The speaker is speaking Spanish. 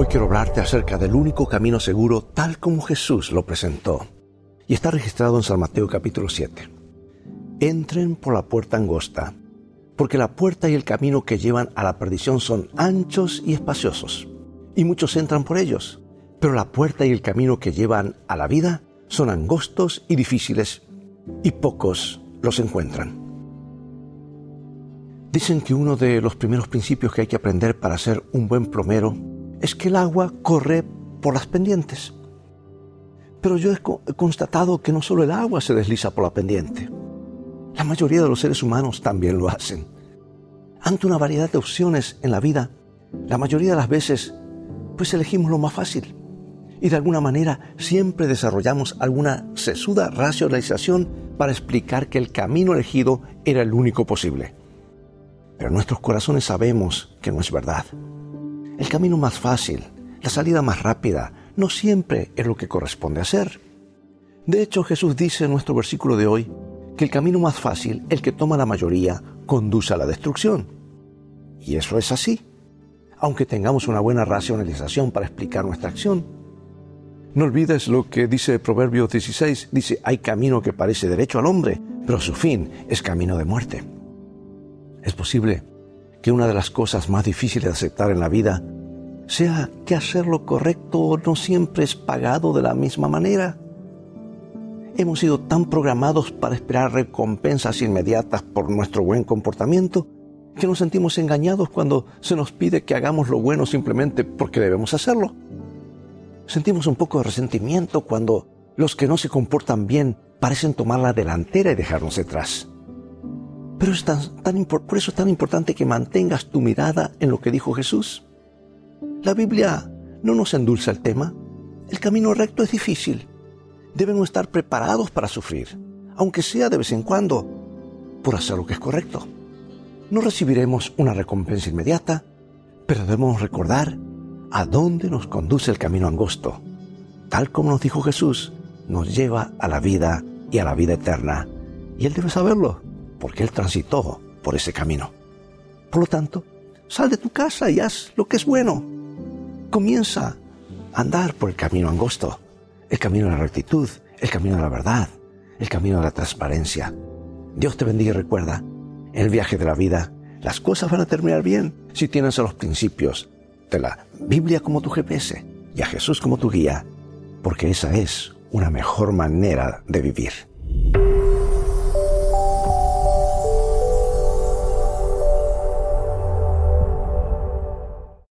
Hoy quiero hablarte acerca del único camino seguro tal como Jesús lo presentó. Y está registrado en San Mateo capítulo 7. Entren por la puerta angosta, porque la puerta y el camino que llevan a la perdición son anchos y espaciosos, y muchos entran por ellos. Pero la puerta y el camino que llevan a la vida son angostos y difíciles, y pocos los encuentran. Dicen que uno de los primeros principios que hay que aprender para ser un buen plomero es que el agua corre por las pendientes. Pero yo he constatado que no solo el agua se desliza por la pendiente. La mayoría de los seres humanos también lo hacen. Ante una variedad de opciones en la vida, la mayoría de las veces, pues elegimos lo más fácil. Y de alguna manera siempre desarrollamos alguna sesuda racionalización para explicar que el camino elegido era el único posible pero nuestros corazones sabemos que no es verdad. El camino más fácil, la salida más rápida, no siempre es lo que corresponde hacer. De hecho, Jesús dice en nuestro versículo de hoy que el camino más fácil, el que toma la mayoría, conduce a la destrucción. Y eso es así, aunque tengamos una buena racionalización para explicar nuestra acción. No olvides lo que dice Proverbios 16, dice, hay camino que parece derecho al hombre, pero su fin es camino de muerte. Es posible que una de las cosas más difíciles de aceptar en la vida sea que hacer lo correcto no siempre es pagado de la misma manera. Hemos sido tan programados para esperar recompensas inmediatas por nuestro buen comportamiento que nos sentimos engañados cuando se nos pide que hagamos lo bueno simplemente porque debemos hacerlo. Sentimos un poco de resentimiento cuando los que no se comportan bien parecen tomar la delantera y dejarnos detrás. Pero es tan, por eso es tan importante que mantengas tu mirada en lo que dijo Jesús. La Biblia no nos endulza el tema. El camino recto es difícil. Debemos estar preparados para sufrir, aunque sea de vez en cuando, por hacer lo que es correcto. No recibiremos una recompensa inmediata, pero debemos recordar a dónde nos conduce el camino angosto. Tal como nos dijo Jesús, nos lleva a la vida y a la vida eterna. Y Él debe saberlo porque Él transitó por ese camino. Por lo tanto, sal de tu casa y haz lo que es bueno. Comienza a andar por el camino angosto, el camino de la rectitud, el camino de la verdad, el camino de la transparencia. Dios te bendiga y recuerda, en el viaje de la vida, las cosas van a terminar bien si tienes a los principios de la Biblia como tu GPS y a Jesús como tu guía, porque esa es una mejor manera de vivir.